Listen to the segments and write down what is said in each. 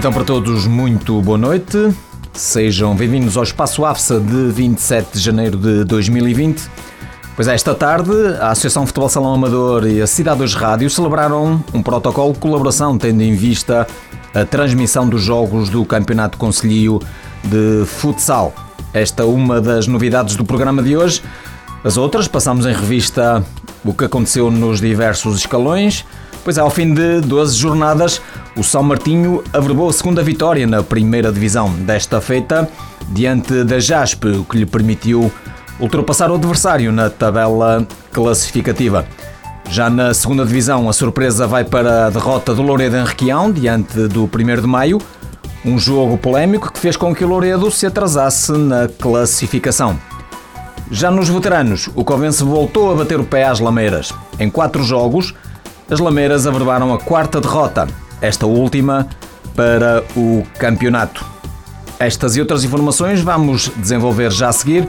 Então, para todos, muito boa noite. Sejam bem-vindos ao Espaço AFSA de 27 de janeiro de 2020. Pois é, esta tarde, a Associação Futebol Salão Amador e a Cidade dos Rádios celebraram um protocolo de colaboração, tendo em vista a transmissão dos jogos do Campeonato Conselhio de Futsal. Esta é uma das novidades do programa de hoje. As outras, passamos em revista o que aconteceu nos diversos escalões. Pois é, ao fim de 12 jornadas, o São Martinho averbou a segunda vitória na primeira divisão desta feita, diante da JASP, o que lhe permitiu ultrapassar o adversário na tabela classificativa. Já na segunda divisão, a surpresa vai para a derrota do Louredo Henriqueão, diante do 1 de Maio, um jogo polémico que fez com que o Louredo se atrasasse na classificação. Já nos veteranos, o Covense voltou a bater o pé às Lameiras. Em quatro jogos, as Lameiras averbaram a quarta derrota, esta última para o campeonato. Estas e outras informações vamos desenvolver já a seguir.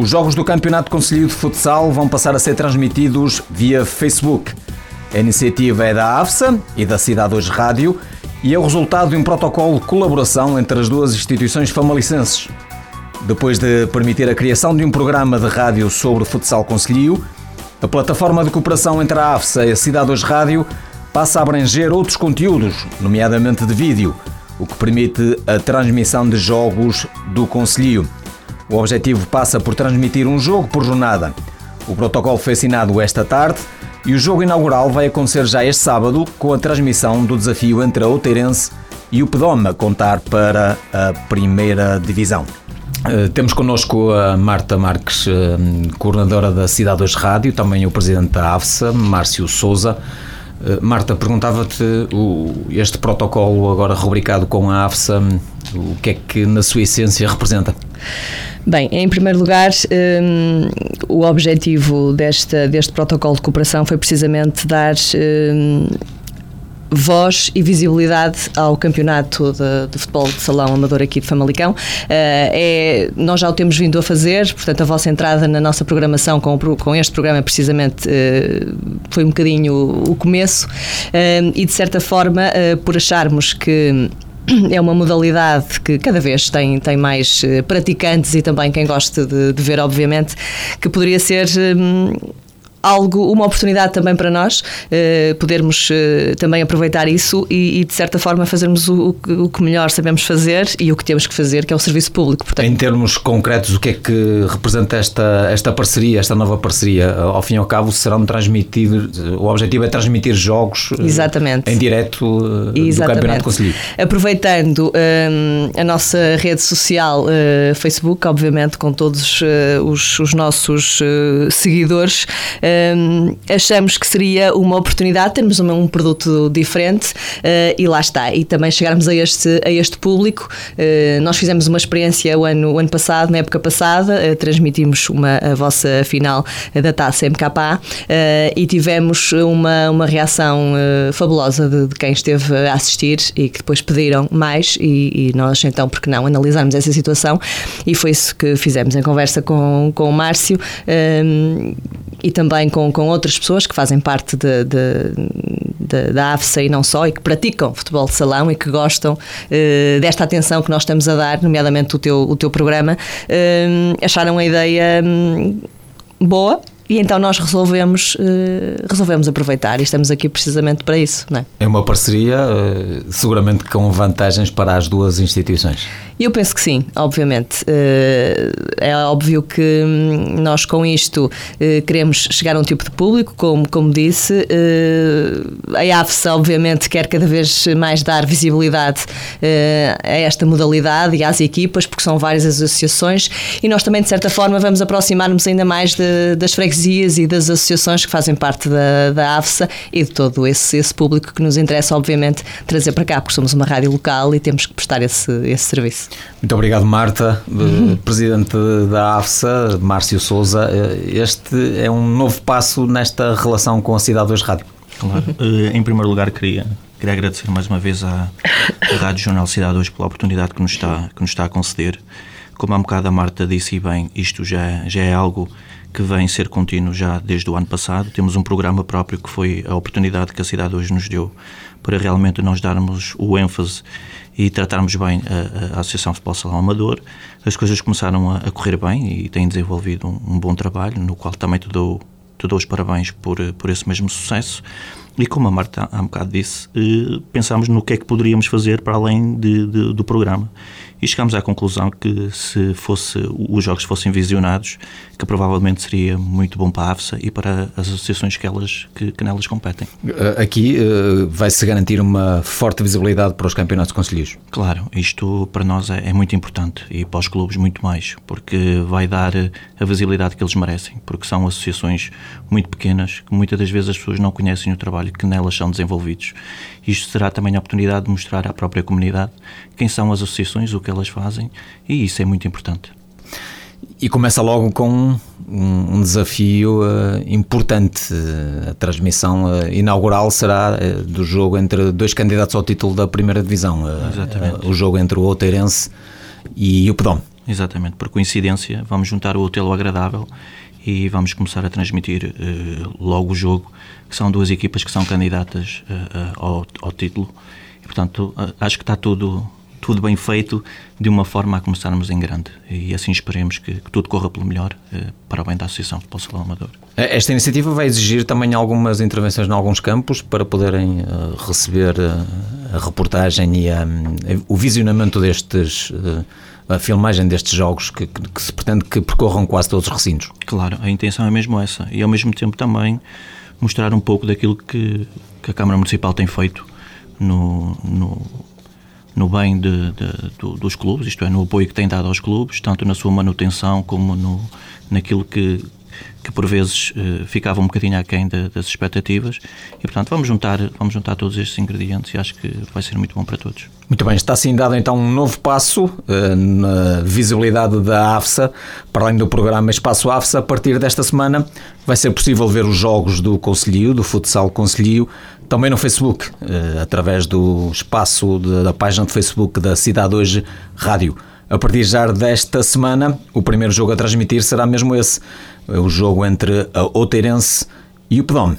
Os jogos do Campeonato Conselho de Futsal vão passar a ser transmitidos via Facebook. A iniciativa é da AFSA e da Cidade Hoje Rádio e é o resultado de um protocolo de colaboração entre as duas instituições famalicenses. Depois de permitir a criação de um programa de rádio sobre futsal conselhio, a plataforma de cooperação entre a AFSA e a Cidade Hoje Rádio passa a abranger outros conteúdos, nomeadamente de vídeo, o que permite a transmissão de jogos do conselho. O objetivo passa por transmitir um jogo por jornada. O protocolo foi assinado esta tarde e o jogo inaugural vai acontecer já este sábado com a transmissão do desafio entre a Outeirense e o Pedome a contar para a primeira divisão. Uh, temos connosco a Marta Marques, uh, coordenadora da Cidade 2 Rádio, também o presidente da AFSA, Márcio Souza. Uh, Marta, perguntava-te este protocolo agora rubricado com a AFSA, o que é que na sua essência representa? Bem, em primeiro lugar, um, o objetivo desta, deste protocolo de cooperação foi precisamente dar. Um, voz e visibilidade ao campeonato de, de, futebol de salão amador aqui de Famalicão. Uh, é, nós já o temos vindo a fazer, portanto, a vossa entrada na nossa programação com, com este programa, precisamente, uh, foi um bocadinho o, começo, uh, e de certa forma, por acharmos que é uma modalidade que cada vez tem, tem mais eh, praticantes e também quem gosta de, de ver, obviamente, que poderia ser hum, algo, uma oportunidade também para nós uh, podermos uh, também aproveitar isso e, e, de certa forma fazermos o, o, que melhor sabemos fazer e o que temos que fazer, que é o serviço público. Portanto. Em termos concretos, o que é que representa esta, esta parceria, esta nova parceria? Ao fim e ao cabo, serão transmitidos, o objetivo é transmitir jogos eh, Exatamente. em direto Exatamente. do Campeonato Conselho. Aproveitando um, a nossa rede social uh, Facebook, obviamente com todos os, os, nossos seguidores, um, achamos que seria uma oportunidade termos um, um produto diferente uh, e lá está. E também chegarmos a este, a este público. Uh, nós fizemos uma experiência o ano, o ano passado, na época passada, uh, transmitimos uma, a vossa final da taça MKA e tivemos uma, uma reação fabulosa de, de, quem esteve a assistir e que depois pediram mais e, e nós então, porque não, analisarmos essa situação e foi isso que fizemos em conversa com, com o Márcio um, e também com, com outras pessoas que fazem parte de, de, de, da AFSA e não só, e que praticam futebol de salão e que gostam uh, desta atenção que nós estamos a dar, nomeadamente o teu, o teu programa, uh, acharam a ideia um, boa e então nós resolvemos, uh, resolvemos aproveitar e estamos aqui precisamente para isso. Não é? é uma parceria, seguramente com vantagens para as duas instituições. Eu penso que sim, obviamente. Uh, é óbvio que hum, nós com isto queremos chegar a um tipo de público, como, como disse. a AFSA, obviamente, quer cada vez mais dar visibilidade a esta modalidade e às equipas, porque são várias as associações, e nós também, de certa forma, vamos aproximar-nos ainda mais de, das freguesias e das associações que fazem parte da, da AFSA e de todo esse, esse público que nos interessa, obviamente, trazer para cá, porque somos uma rádio local e temos que prestar esse, esse serviço. Muito obrigado, Marta, uhum. Presidente da AFSA, Márcio Souza. Este é um novo passo nesta relação com a Cidade 2 Rádio. Claro. Eh, em primeiro lugar, queria, queria agradecer mais uma vez à, à Rádio Jornal Cidade 2 pela oportunidade que nos está, que nos está a conceder. Como há um bocado a Marta disse bem, isto já, já é algo que vem ser contínuo já desde o ano passado. Temos um programa próprio que foi a oportunidade que a cidade hoje nos deu para realmente nós darmos o ênfase e tratarmos bem a, a Associação Futebol Salão Amador. As coisas começaram a, a correr bem e têm desenvolvido um, um, bom trabalho, no qual também te dou, te dou os parabéns por, por esse mesmo sucesso. E como a Marta há um bocado disse, eh, pensámos no que é que poderíamos fazer para além de, de, do programa e chegámos à conclusão que se fosse, os jogos fossem visionados, que provavelmente seria muito bom para a AFSA e para as associações que, elas, que, que nelas competem. Eh, aqui uh, vai-se garantir uma forte visibilidade para os campeonatos conselhos. Claro, isto para nós é, é, muito importante e para os clubes muito mais, porque vai dar a visibilidade que eles merecem, porque são associações muito pequenas, que muitas das vezes as pessoas não conhecem o trabalho que nelas são desenvolvidos. Isto será também a oportunidade de mostrar à própria comunidade quem são as associações, o que elas fazem, e isso é muito importante. E começa logo com um, um desafio uh, importante. A transmissão uh, inaugural será uh, do jogo entre dois candidatos ao título da primeira divisão. Exatamente. o jogo entre o Outeirense e o Pedom. Exatamente. Por coincidência, vamos juntar o útil ao agradável e vamos começar a transmitir logo o jogo, que são duas equipas que são candidatas ao, ao título. E, portanto, acho que está tudo tudo bem feito, de uma forma a começarmos em grande. E assim esperemos que, que tudo corra pelo melhor eh, para o bem da Associação de Futebol Amador. Esta iniciativa vai exigir também algumas intervenções em alguns campos para poderem uh, receber uh, a reportagem e a, um, o visionamento destes. Uh, a filmagem destes jogos que, que, que, se pretende que percorram quase todos os recintos. Claro, a intenção é mesmo essa e ao mesmo tempo também mostrar um pouco daquilo que, que a Câmara Municipal tem feito no, no, no bem de, de, do, dos clubes, isto é, no apoio que tem dado aos clubes, tanto na sua manutenção como no, naquilo que, que por vezes uh, ficava um bocadinho aquém de, das expectativas e portanto vamos juntar, vamos juntar todos estes ingredientes e acho que vai ser muito bom para todos. Muito bem, está assim dado então um novo passo uh, na visibilidade da AFSA, para além do programa Espaço AFSA, a partir desta semana vai ser possível ver os jogos do Conselho, do Futsal Conselho, também no Facebook, uh, através do espaço de, da página de Facebook da Cidade Hoje Rádio. A partir já desta semana, o primeiro jogo a transmitir será mesmo esse, o jogo entre a Outeirense e o Pedome.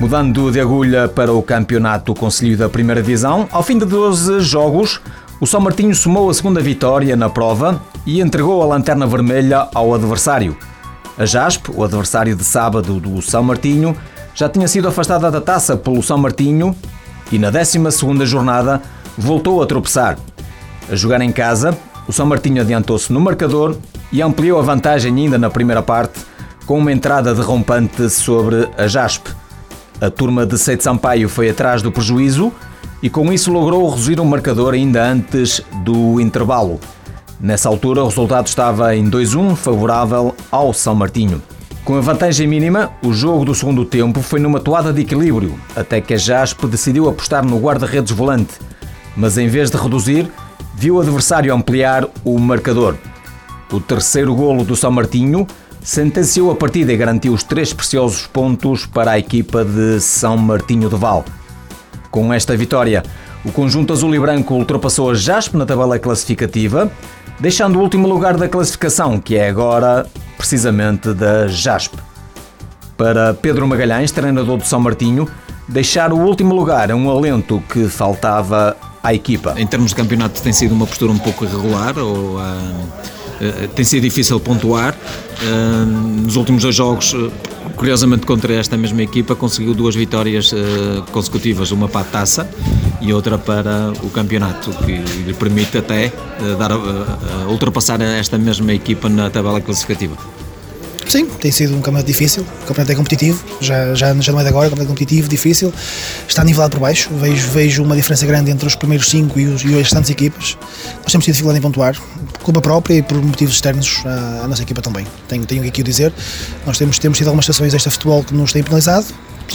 Mudando de agulha para o campeonato Conselho da Primeira Divisão, ao fim de 12 jogos, o São Martinho somou a segunda vitória na prova e entregou a lanterna vermelha ao adversário. A JASP, o adversário de sábado do São Martinho, já tinha sido afastada da taça pelo São Martinho e na 12 jornada voltou a tropeçar. A jogar em casa, o São Martinho adiantou-se no marcador e ampliou a vantagem ainda na primeira parte com uma entrada derrompante sobre a JASP. A turma de Seito Sampaio foi atrás do prejuízo e com isso logrou reduzir o marcador ainda antes do intervalo. Nessa altura o resultado estava em 2-1 favorável ao São Martinho. Com a vantagem mínima, o jogo do segundo tempo foi numa toada de equilíbrio, até que a Jaspe decidiu apostar no guarda-redes volante, mas em vez de reduzir, viu o adversário ampliar o marcador. O terceiro golo do São Martinho sentenciou a partida e garantiu os três preciosos pontos para a equipa de São Martinho de Val. Com esta vitória, o conjunto azul e branco ultrapassou a Jaspe na tabela classificativa, deixando o último lugar da classificação, que é agora precisamente da Jaspe. Para Pedro Magalhães, treinador do São Martinho, deixar o último lugar é um alento que faltava à equipa. Em termos de campeonato tem sido uma postura um pouco irregular ou uh, tem sido difícil pontuar. Uh, nos últimos dois jogos, curiosamente contra esta mesma equipa, conseguiu duas vitórias consecutivas, uma para a taça e outra para o campeonato, que lhe permite até dar, ultrapassar esta mesma equipa na tabela classificativa. Sim, tem sido um campeonato difícil, o campeonato é competitivo, já, já, já não é de agora, o campeonato é competitivo, difícil, está nivelado por baixo, vejo, vejo uma diferença grande entre os primeiros 5 e, os, e as restantes equipas. Nós temos tido dificuldade em pontuar, por culpa própria e por motivos externos à, à nossa equipa também. Tenho, tenho aqui o dizer, nós temos, temos tido algumas situações deste futebol que nos têm penalizado,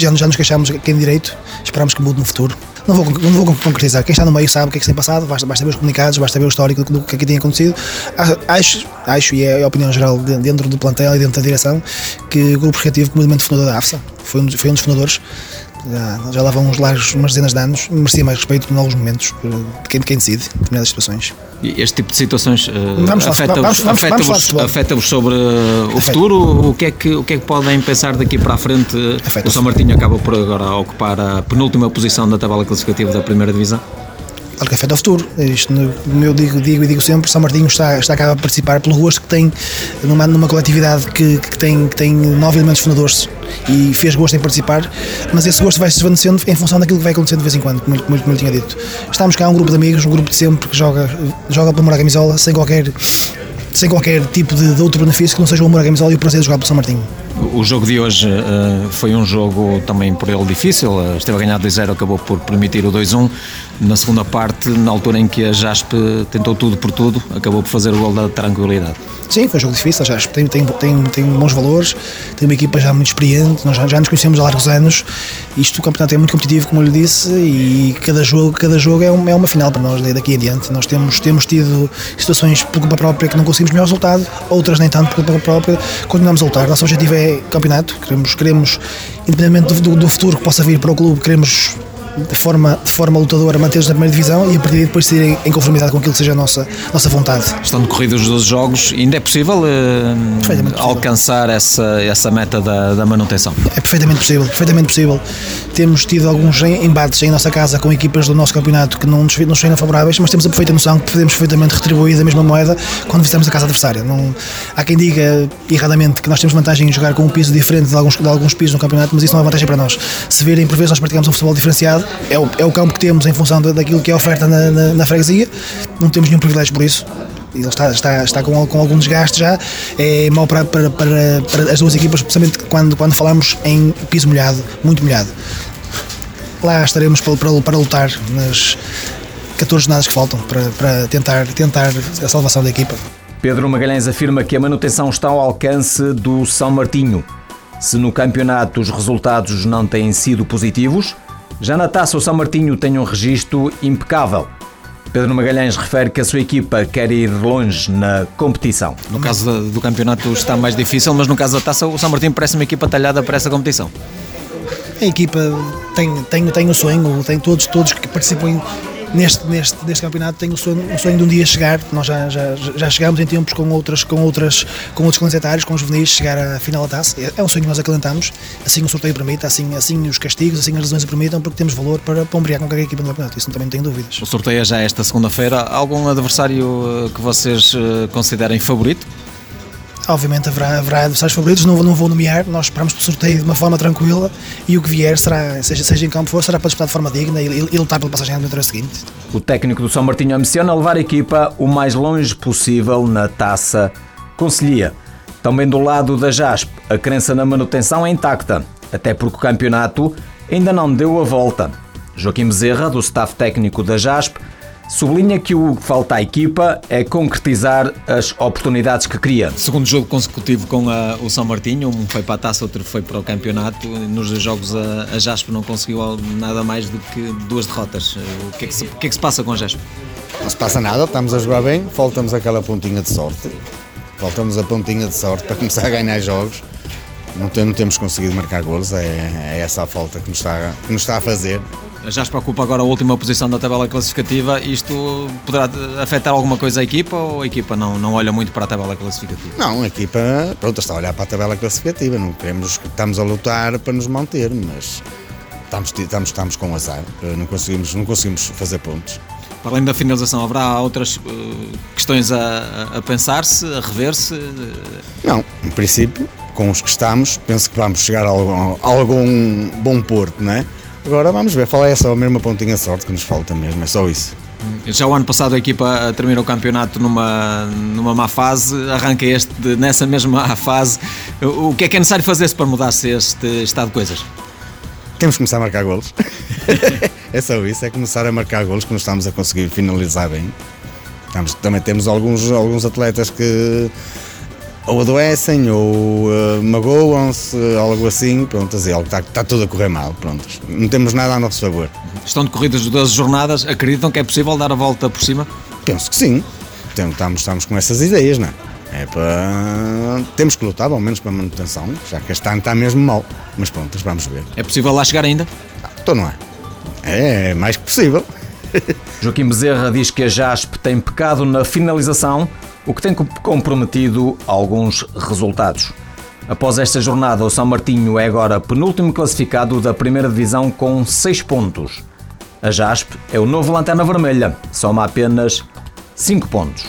já, já nos queixámos quem é direito, esperamos que mude no futuro. Não vou, não vou concretizar. Quem está no meio sabe o que é que se tem passado, basta, basta ver os comunicados, basta ver o histórico do, do que aqui tem acontecido. Acho, acho, e é a opinião geral dentro do plantel e dentro da direção, que o grupo recreativo, o movimento fundador da AFSA, foi um, foi um dos fundadores, já, já lá vão uns largos, umas dezenas de anos, merecia mais respeito em alguns momentos de quem, de quem decide em determinadas situações. E este tipo de situações uh, afeta-vos afeta afeta sobre o futuro? O que, é que, o que é que podem pensar daqui para a frente? O São Martinho acaba por agora ocupar a penúltima posição da tabela classificativa da primeira divisão? Claro que afeta o futuro. Isto, no, eu digo, digo e digo sempre, São Martinho está, está cá a participar pelo gosto que tem numa, numa coletividade que, que, tem, que tem nove elementos fundadores e fez gosto em participar, mas esse gosto vai se desvanecendo em função daquilo que vai acontecendo de vez em quando, como, como, como eu tinha dito. Estamos cá um grupo de amigos, um grupo de sempre que joga, joga pelo à camisola, sem qualquer, sem qualquer tipo de, de outro benefício que não seja o amor à camisola e o prazer de jogar pelo São Martinho. O jogo de hoje uh, foi um jogo também por ele difícil, uh, esteve a ganhar 2-0, acabou por permitir o 2-1. Na segunda parte, na altura em que a Jaspe tentou tudo por tudo, acabou por fazer o gol da tranquilidade. Sim, foi um jogo difícil, a Jaspe tem, tem, tem, tem bons valores, tem uma equipa já muito experiente, nós já, já nos conhecemos há largos anos. Isto, o campeonato é muito competitivo, como eu lhe disse, e cada jogo, cada jogo é, uma, é uma final para nós daqui em diante. Nós temos, temos tido situações por culpa própria que não conseguimos melhor resultado, outras nem tanto culpa própria, continuamos a lutar. Nosso objetivo é campeonato, queremos, queremos independentemente do, do futuro que possa vir para o clube, queremos de forma, de forma lutadora manter-nos na primeira divisão e a partir daí depois sair em conformidade com aquilo que seja a nossa, nossa vontade. Estão decorridos os 12 jogos, ainda é possível, uh, alcançar essa, essa meta da, da manutenção? É perfeitamente possível, perfeitamente possível. Temos tido alguns embates em nossa casa com equipas do nosso campeonato que não nos, nos saíram favoráveis, mas temos a perfeita noção que podemos perfeitamente retribuir a mesma moeda quando visitamos a casa adversária. Não, há quem diga erradamente que nós temos vantagem em jogar com um piso diferente de alguns, de alguns pisos no campeonato, mas isso não é vantagem para nós. Se virem, por vezes, nós praticamos um futebol diferenciado é o, é o campo que temos em função daquilo que é oferta na, na, na freguesia, não temos nenhum privilégio por isso ele está, está, está com, com algum desgaste já, é mau para, para, para, para, as duas equipas, especialmente quando, quando falamos em piso molhado, muito molhado. Lá estaremos para, para, para lutar nas 14 jornadas que faltam para, para tentar, tentar a salvação da equipa. Pedro Magalhães afirma que a manutenção está ao alcance do São Martinho. Se no campeonato os resultados não têm sido positivos, já na taça, o São Martinho tem um registro impecável. Pedro Magalhães refere que a sua equipa quer ir longe na competição. No caso do campeonato está mais difícil, mas no caso da taça, o São Martinho parece uma equipa talhada para essa competição. A equipa tem, tem, tem o sonho, tem todos, todos que participam neste, neste, neste campeonato tenho o sonho, o sonho de um dia chegar, nós já, já, já chegámos em tempos com outras, com outras, com outros clãs etários, com os juvenis, chegar à final da taça. É, é um sonho que nós acalentamos, assim o sorteio permite, assim, assim os castigos, assim as lesões o permitem, porque temos valor para, para ombrear com qualquer equipa do campeonato, isso também não tenho dúvidas. O sorteio é já esta segunda-feira. Algum adversário eh, que vocês eh, considerem favorito? Obviamente haverá, haverá adversários favoritos, não, não vou nomear, nós esperamos pelo sorteio de uma forma tranquila e o que vier será, seja, seja em campo for, será para disputar de forma digna e, e, e lutar pela passagem à eliminatória seguinte. O técnico do São Martinho ambiciona levar a equipa o mais longe possível na taça Conselhia. Também do lado da JASP, a crença na manutenção é intacta, até porque o campeonato ainda não deu a volta. Joaquim Bezerra, do staff técnico da JASP, sublinha que o que falta à equipa é concretizar as oportunidades que cria. Segundo jogo consecutivo com a, o São Martinho, um foi para a taça, outro foi para o campeonato. Nos dois jogos a, a Jaspe não conseguiu nada mais do que duas derrotas. O que é que se, que é que se passa com a Jaspe? Não se passa nada, estamos a jogar bem, faltamos aquela pontinha de sorte. Faltamos a pontinha de sorte para começar a ganhar jogos. Não, tem, não temos conseguido marcar golos, é, é essa a falta que nos, está, que nos está a fazer. Já se preocupa agora a última posição da tabela classificativa. Isto poderá afetar alguma coisa a equipa ou a equipa não, não olha muito para a tabela classificativa? Não, a equipa pronto, está a olhar para a tabela classificativa. Não queremos, estamos a lutar para nos manter, mas estamos, estamos, estamos com azar. Não conseguimos, não conseguimos fazer pontos. Para além da finalização, haverá outras uh, questões a, a pensar-se, a rever-se? Não, em princípio, com os que estamos, penso que vamos chegar a algum, a algum bom porto, não é? Agora vamos ver, fala é só a mesma pontinha sorte que nos falta mesmo, é só isso. Já o ano passado a equipa terminou o campeonato numa, numa má fase, arranca este nessa mesma fase. O que é que é necessário fazer-se para mudar-se este estado de coisas? Temos que começar a marcar golos. é só isso, é começar a marcar golos que nós estamos a conseguir finalizar bem. Estamos, também temos alguns, alguns atletas que ou adoecem ou uh, magoam-se, algo assim, pronto, assim, algo está, está tudo a correr mal, pronto. Não temos nada a nosso favor. Estão decorridas 12 jornadas, acreditam que é possível dar a volta por cima? Penso que sim. Estamos, estamos com essas ideias, não é? É para. Temos que lutar, ao menos para a manutenção, já que este ano está mesmo mal. Mas pronto, vamos ver. É possível lá chegar ainda? então não é. É mais que possível. Joaquim Bezerra diz que a JASP tem pecado na finalização o que tem comprometido alguns resultados. Após esta jornada, o São Martinho é agora penúltimo classificado da primeira divisão com 6 pontos. A JASP é o novo Lanterna Vermelha, soma apenas 5 pontos.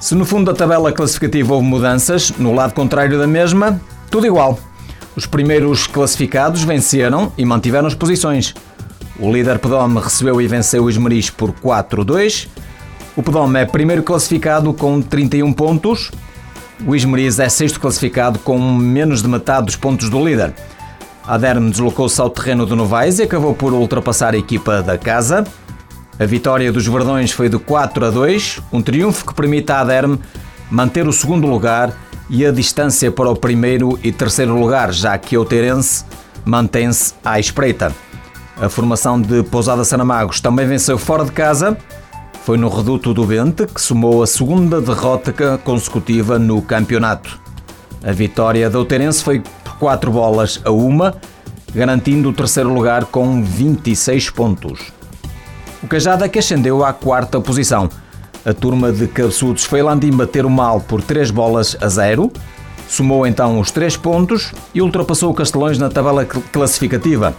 Se no fundo da tabela classificativa houve mudanças, no lado contrário da mesma, tudo igual. Os primeiros classificados venceram e mantiveram as posições. O líder Pedome recebeu e venceu o Esmeriz por 4-2 o Pedome é primeiro classificado com 31 pontos. O Ismeriz é sexto classificado com menos de metade dos pontos do líder. A Derme deslocou-se ao terreno do Novais e acabou por ultrapassar a equipa da casa. A vitória dos Verdões foi de 4 a 2, um triunfo que permite à Derme manter o segundo lugar e a distância para o primeiro e terceiro lugar, já que o Teirense mantém-se à espreita. A formação de Pousada Sanamagos também venceu fora de casa foi no reduto do Bente que somou a segunda derrota consecutiva no campeonato. A vitória da Outeirense foi por 4 bolas a uma, garantindo o terceiro lugar com 26 pontos. O Cajada que ascendeu à quarta posição. A turma de cabeçudos foi Landim bater o mal por 3 bolas a 0, somou então os 3 pontos e ultrapassou o Castelões na tabela classificativa.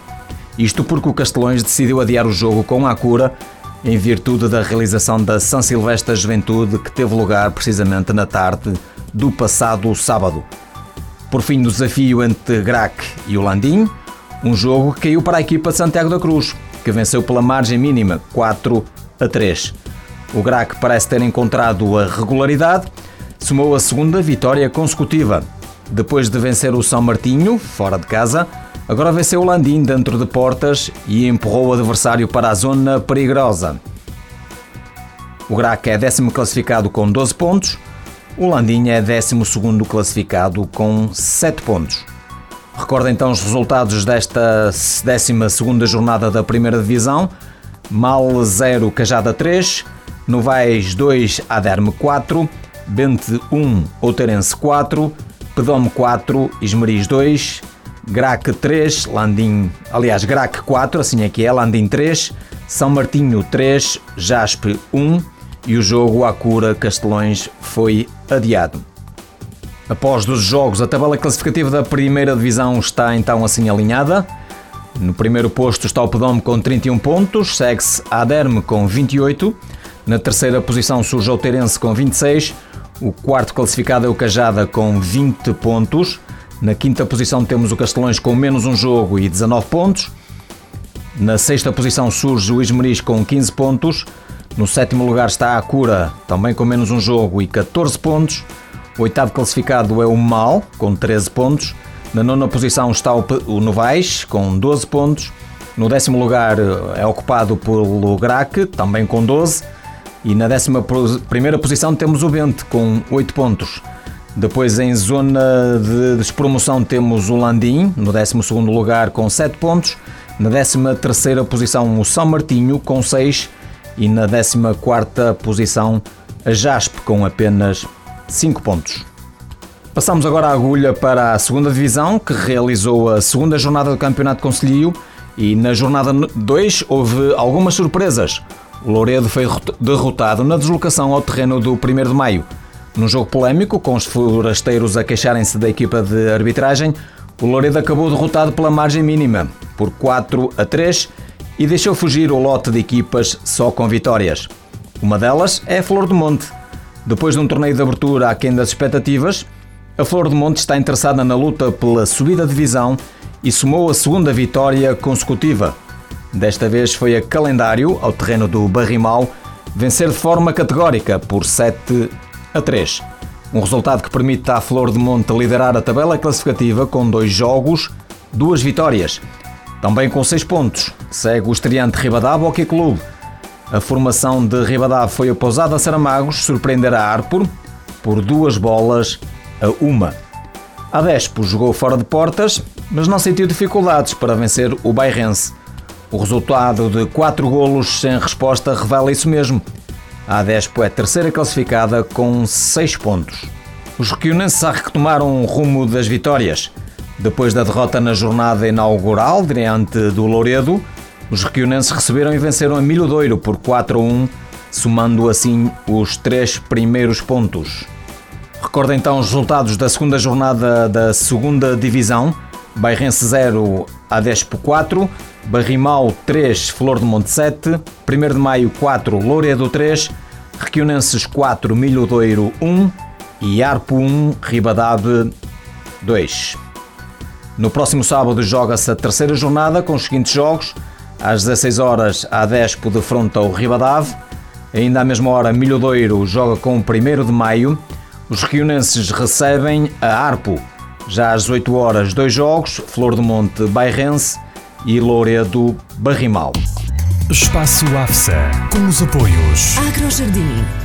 Isto porque o Castelões decidiu adiar o jogo com a cura em virtude da realização da São Silvestre Juventude que teve lugar precisamente na tarde do passado sábado. Por fim do desafio entre Grac e o Landim, um jogo que caiu para a equipa de Santiago da Cruz, que venceu pela margem mínima 4 a 3. O Grac parece ter encontrado a regularidade, somou a segunda vitória consecutiva. Depois de vencer o São Martinho, fora de casa, Agora venceu o Landim dentro de portas e empurrou o adversário para a zona perigosa. O Grac é décimo classificado com 12 pontos, o Landim é décimo segundo classificado com 7 pontos. Recorda então os resultados desta 12 segunda jornada da primeira divisão. Mal 0, Cajada 3, Novais 2, Aderme 4, Bente 1, Outeirense 4, Pedome 4, Esmeriz 2, Grac 3, Landim, aliás, Grac 4, assim é que é, Landim 3, São Martinho 3, Jaspe 1 e o jogo à cura Castelões foi adiado. Após dos jogos, a tabela classificativa da primeira divisão está então assim alinhada. No primeiro posto está o Pedome com 31 pontos, segue-se a Aderme com 28. Na terceira posição surge o Teirense com 26. O quarto classificado é o Cajada com 20 pontos. Na quinta posição temos o Castelões com menos um jogo e 19 pontos. Na sexta posição surge o Esmeriz com 15 pontos. No sétimo lugar está a Cura, também com menos um jogo e 14 pontos. O oitavo classificado é o Mal, com 13 pontos. Na nona posição está o Novais, com 12 pontos. No décimo lugar é ocupado pelo Grac, também com 12. E na décima primeira posição temos o Bente, com 8 pontos. Depois em zona de despromoção temos o Landim, no 12 lugar com 7 pontos. Na 13 posição o São Martinho com 6 e na 14 posição a Jaspe com apenas 5 pontos. Passamos agora a agulha para a segunda divisão, que realizou a segunda jornada do Campeonato Conselhio e na jornada 2 houve algumas surpresas. O Louredo foi derrotado na deslocação ao terreno do 1 de maio. Num jogo polémico, com os forasteiros a queixarem-se da equipa de arbitragem, o Louredo acabou derrotado pela margem mínima, por 4 a 3, e deixou fugir o lote de equipas só com vitórias. Uma delas é a Flor do Monte. Depois de um torneio de abertura aquém das expectativas, a Flor do Monte está interessada na luta pela subida de divisão e somou a segunda vitória consecutiva. Desta vez foi a calendário, ao terreno do Barrimal, vencer de forma categórica por 7 a 3. Um resultado que permite à Flor de Monte liderar a tabela classificativa com dois jogos, duas vitórias. Também com seis pontos, segue o estreante Ribadava Hockey Clube. A formação de Ribadava foi a Pousada Saramagos surpreender a Arpur por duas bolas a uma. A Despo jogou fora de portas, mas não sentiu dificuldades para vencer o Bairrense. O resultado de 4 golos sem resposta revela isso mesmo. A Adespo é terceira classificada com 6 pontos. Os requionenses retomaram o rumo das vitórias. Depois da derrota na jornada inaugural diante do Louredo, os requionenses receberam e venceram a Milhodoiro por 4 a 1, somando assim os três primeiros pontos. Recorda então os resultados da segunda jornada da segunda divisão. Bairrense 0, Adespo 4, Barrimal 3, Flor de Monte 7, 1 de Maio 4, Louredo 3, Requionenses 4, Milhodoiro 1 e Arpo 1, Ribadave 2. No próximo sábado joga-se a terceira jornada com os seguintes jogos. Às 16 horas, a Despo defronta o Ribadave. Ainda à mesma hora, Milhodoiro joga com o 1 de Maio. Os requionenses recebem a Arpo. Já às 18 horas, dois jogos, Flor do Monte Bairrense e Louredo Barrimal. Espaço AFSA, com os apoios. Agrojardim.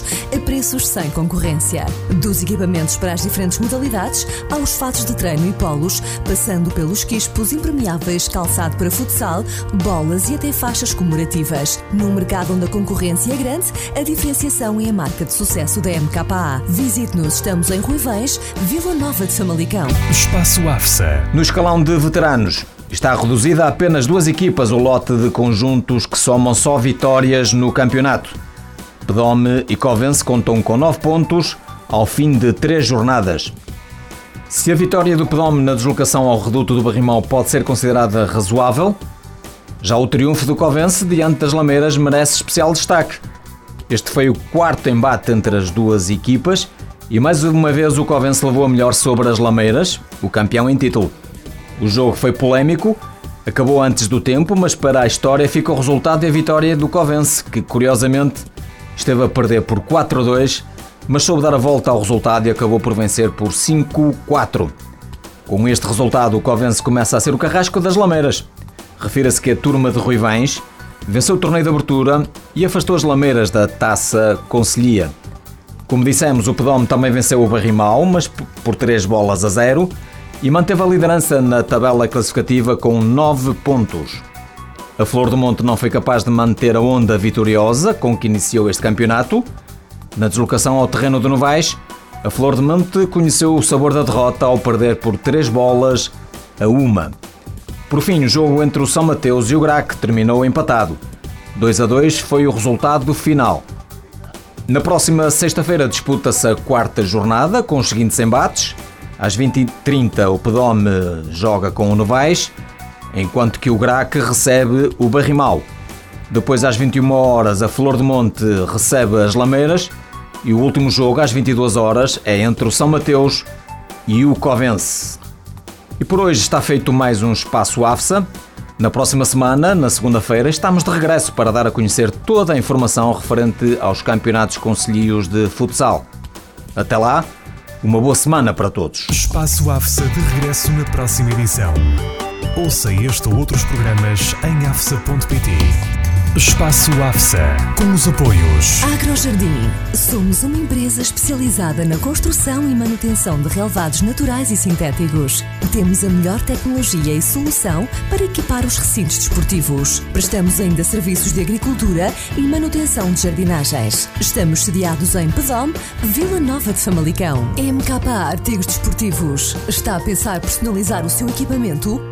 a preços sem concorrência. Dos equipamentos para as diferentes modalidades, aos fatos de treino e polos, passando pelos quispos impermeáveis, calçado para futsal, bolas e até faixas comemorativas. Num mercado onde a concorrência é grande, a diferenciação é a marca de sucesso da MKA. Visite-nos, estamos em Ruivães, Vila Nova de Famalicão. Espaço AFSA. No escalão de veteranos, Está reduzida a apenas duas equipas o lote de conjuntos que somam só vitórias no campeonato. Pedome e Covense contam com 9 pontos ao fim de três jornadas. Se a vitória do Pedome na deslocação ao reduto do Barrimão pode ser considerada razoável, já o triunfo do Covense diante das Lameiras merece especial destaque. Este foi o quarto embate entre as duas equipas e mais uma vez o Covense levou a melhor sobre as Lameiras, o campeão em título. O jogo foi polémico, acabou antes do tempo, mas para a história fica o resultado e a vitória do Covense, que curiosamente esteve a perder por 4 a 2, mas soube dar a volta ao resultado e acabou por vencer por 5-4. Com este resultado, o Covense começa a ser o carrasco das Lameiras. Refira-se que a turma de Ruivães venceu o torneio de abertura e afastou as Lameiras da Taça Conselhia. Como dissemos, o Pedome também venceu o Barrimal, mas por 3 bolas a 0 e manteve a liderança na tabela classificativa com 9 pontos. A Flor do Monte não foi capaz de manter a onda vitoriosa com que iniciou este campeonato. Na deslocação ao terreno de Novais, a Flor do Monte conheceu o sabor da derrota ao perder por 3 bolas a uma. Por fim, o jogo entre o São Mateus e o Grac terminou empatado. 2 a 2 foi o resultado do final. Na próxima sexta-feira disputa-se a quarta jornada com os seguintes embates. Às 20h30 o Pedome joga com o Novais, enquanto que o Grac recebe o Barrimal. Depois às 21 horas a Flor de Monte recebe as Lameiras e o último jogo às 22 horas é entre o São Mateus e o Covense. E por hoje está feito mais um Espaço AFSA. Na próxima semana, na segunda-feira, estamos de regresso para dar a conhecer toda a informação referente aos campeonatos concelhios de futsal. Até lá, uma boa semana para todos. Espaço AFSA de regresso na próxima edição. Ouça este ou outros programas em afsa.pt. Espaço AFSA, com os apoios. Agrojardim. Somos uma empresa especializada na construção e manutenção de relevados naturais e sintéticos. Temos a melhor tecnologia e solução para equipar os recintos desportivos. Prestamos ainda serviços de agricultura e manutenção de jardinagens. Estamos sediados em Pedom, Vila Nova de Famalicão. MKA Artigos Desportivos. Está a pensar personalizar o seu equipamento?